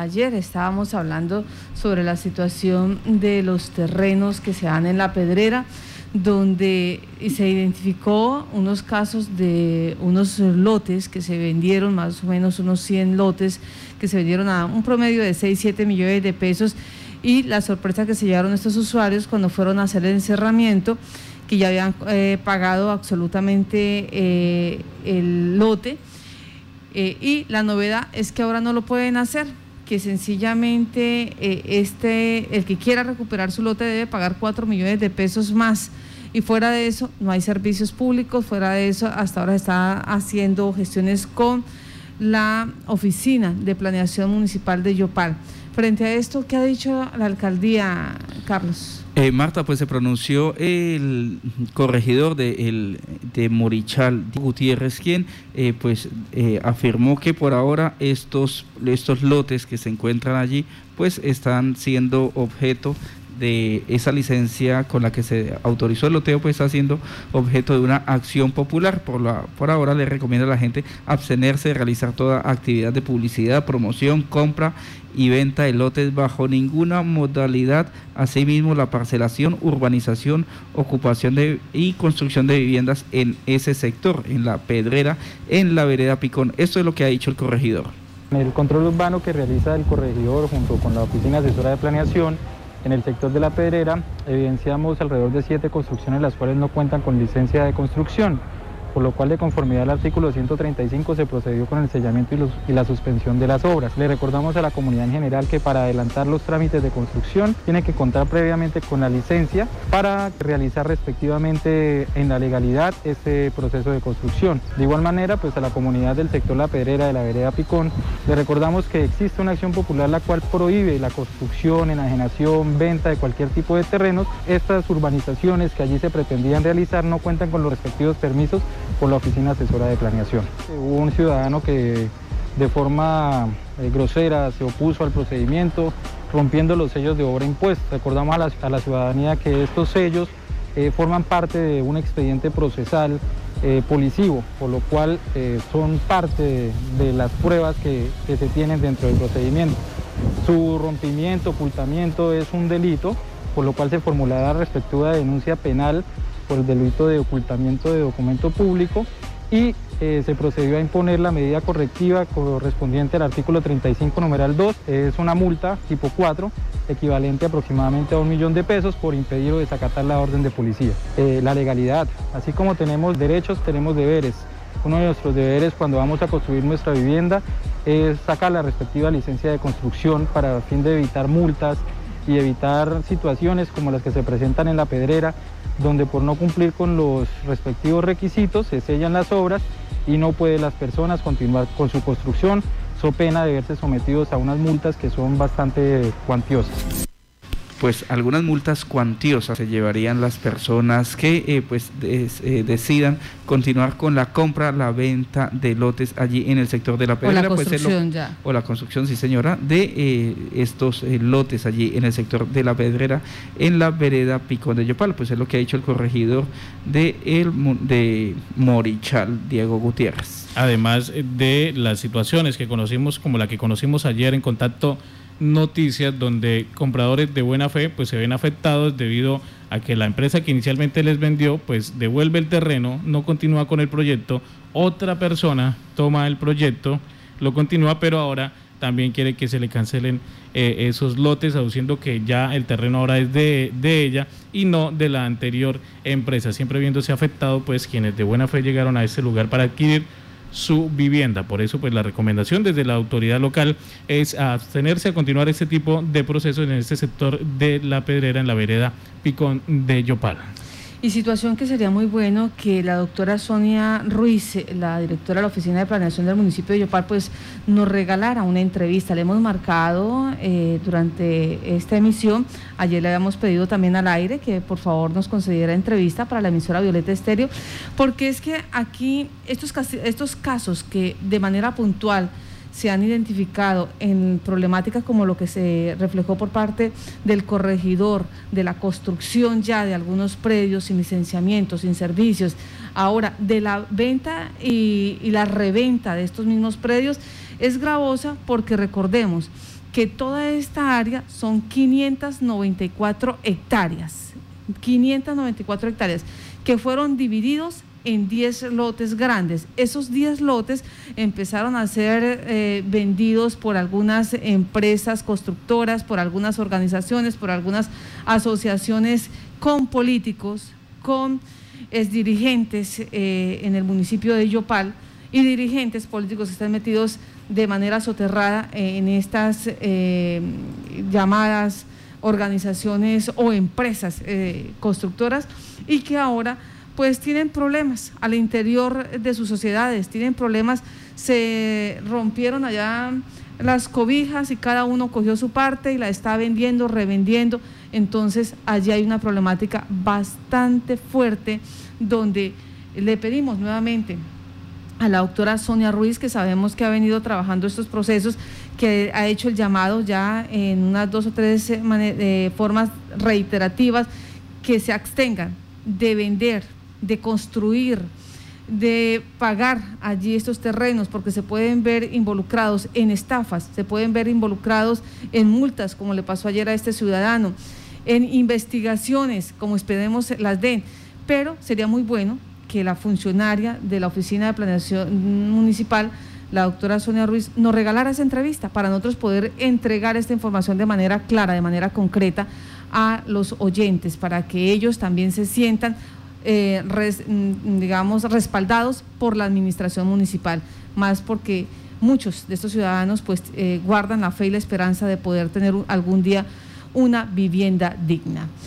Ayer estábamos hablando sobre la situación de los terrenos que se dan en la pedrera, donde se identificó unos casos de unos lotes que se vendieron, más o menos unos 100 lotes que se vendieron a un promedio de 6, 7 millones de pesos y la sorpresa que se llevaron estos usuarios cuando fueron a hacer el encerramiento, que ya habían eh, pagado absolutamente eh, el lote. Eh, y la novedad es que ahora no lo pueden hacer que sencillamente eh, este, el que quiera recuperar su lote debe pagar 4 millones de pesos más. Y fuera de eso, no hay servicios públicos, fuera de eso, hasta ahora está haciendo gestiones con la Oficina de Planeación Municipal de Yopal. Frente a esto, ¿qué ha dicho la alcaldía, Carlos? Eh, Marta, pues se pronunció el corregidor de, el, de Morichal Gutiérrez, quien eh, pues eh, afirmó que por ahora estos, estos lotes que se encuentran allí pues están siendo objeto de esa licencia con la que se autorizó el loteo, pues está siendo objeto de una acción popular. Por, la, por ahora le recomienda a la gente abstenerse de realizar toda actividad de publicidad, promoción, compra y venta de lotes bajo ninguna modalidad. Asimismo, la parcelación, urbanización, ocupación de, y construcción de viviendas en ese sector, en la pedrera, en la vereda Picón. Esto es lo que ha dicho el corregidor. El control urbano que realiza el corregidor junto con la Oficina Asesora de Planeación en el sector de la Pedrera evidenciamos alrededor de siete construcciones las cuales no cuentan con licencia de construcción por lo cual de conformidad al artículo 135 se procedió con el sellamiento y, la suspensión de las obras. Le recordamos a la comunidad en general que para adelantar los trámites de construcción tiene que contar previamente con la licencia para realizar respectivamente en la legalidad este proceso de construcción. De igual manera, pues a la comunidad del sector La Pedrera de la vereda Picón, le recordamos que existe una acción popular la cual prohíbe la construcción, enajenación, venta de cualquier tipo de terrenos. Estas urbanizaciones que allí se pretendían realizar no cuentan con los respectivos permisos por la Oficina Asesora de Planeación. Hubo un ciudadano que de forma eh, grosera se opuso al procedimiento, rompiendo los sellos de obra impuesta. Recordamos a la, ciudadanía que estos sellos eh, forman parte de un expediente procesal eh, policivo, por lo cual son parte de, las pruebas que, que, se tienen dentro del procedimiento. Su rompimiento, ocultamiento es un delito, por lo cual se formulará respectiva denuncia penal por el delito de ocultamiento de documento público y eh, se procedió a imponer la medida correctiva correspondiente al artículo 35 numeral 2, es una multa tipo 4 equivalente aproximadamente a un millón de pesos por impedir o desacatar la orden de policía. Eh, la legalidad, así como tenemos derechos, tenemos deberes. Uno de nuestros deberes cuando vamos a construir nuestra vivienda es sacar la respectiva licencia de construcción para fin de evitar multas y evitar situaciones como las que se presentan en la pedrera, donde por no cumplir con los respectivos requisitos se sellan las obras y no pueden las personas continuar con su construcción, so pena de verse sometidos a unas multas que son bastante cuantiosas pues algunas multas cuantiosas se llevarían las personas que eh, pues eh, decidan continuar con la compra, la venta de lotes allí en el sector de la pedrera. O la pues, construcción ya. O la construcción, sí señora, de eh, estos lotes allí en el sector de la pedrera, en la vereda Picón de Yopal. Pues es lo que ha dicho el corregidor de, el, de Morichal, Diego Gutiérrez. Además de las situaciones que conocimos, como la que conocimos ayer en contacto noticias donde compradores de buena fe pues se ven afectados debido a que la empresa que inicialmente les vendió pues devuelve el terreno, no continúa con el proyecto, otra persona toma el proyecto, lo continúa pero ahora también quiere que se le cancelen eh, esos lotes, aduciendo que ya el terreno ahora es de, de, ella y no de la anterior empresa, siempre viéndose afectado pues quienes de buena fe llegaron a ese lugar para adquirir su vivienda. Por eso, pues la recomendación desde la autoridad local es abstenerse a continuar este tipo de procesos en este sector de la pedrera en la vereda Picón de Yopal. Y situación que sería muy bueno que la doctora Sonia Ruiz, la directora de la Oficina de Planeación del municipio de Yopal, pues nos regalara una entrevista. Le hemos marcado eh, durante esta emisión, ayer le habíamos pedido también al aire que por favor nos concediera entrevista para la emisora Violeta Estéreo, porque es que aquí estos, estos casos que de manera puntual se han identificado en problemáticas como lo que se reflejó por parte del corregidor, de la construcción ya de algunos predios sin licenciamiento, sin servicios, ahora de la venta y, la reventa de estos mismos predios, es gravosa porque recordemos que toda esta área son 594 hectáreas, 594 hectáreas, que fueron divididos en 10 lotes grandes. Esos 10 lotes empezaron a ser eh, vendidos por algunas empresas constructoras, por algunas organizaciones, por algunas asociaciones con políticos, con dirigentes eh, en el municipio de Yopal y dirigentes políticos que están metidos de manera soterrada en estas eh, llamadas organizaciones o empresas constructoras y que ahora pues tienen problemas al interior de sus sociedades, tienen problemas, se rompieron allá las cobijas y cada uno cogió su parte y la está vendiendo, revendiendo. Entonces allí hay una problemática bastante fuerte donde le pedimos nuevamente a la doctora Sonia Ruiz, que sabemos que ha venido trabajando estos procesos, que ha hecho el llamado ya en unas dos o tres eh, formas reiterativas, que se abstengan de vender de construir, de pagar allí estos terrenos, porque se pueden ver involucrados en estafas, se pueden ver involucrados en multas, como le pasó ayer a este ciudadano, en investigaciones, como esperemos las den, pero sería muy bueno que la funcionaria de la Oficina de Planeación Municipal, la doctora Sonia Ruiz, nos regalara esa entrevista para nosotros poder entregar esta información de manera clara, de manera concreta a los oyentes, para que ellos también se sientan eh, mm, digamos, respaldados por la administración municipal, más porque muchos de estos ciudadanos pues eh, guardan la fe y la esperanza de poder tener algún día una vivienda digna.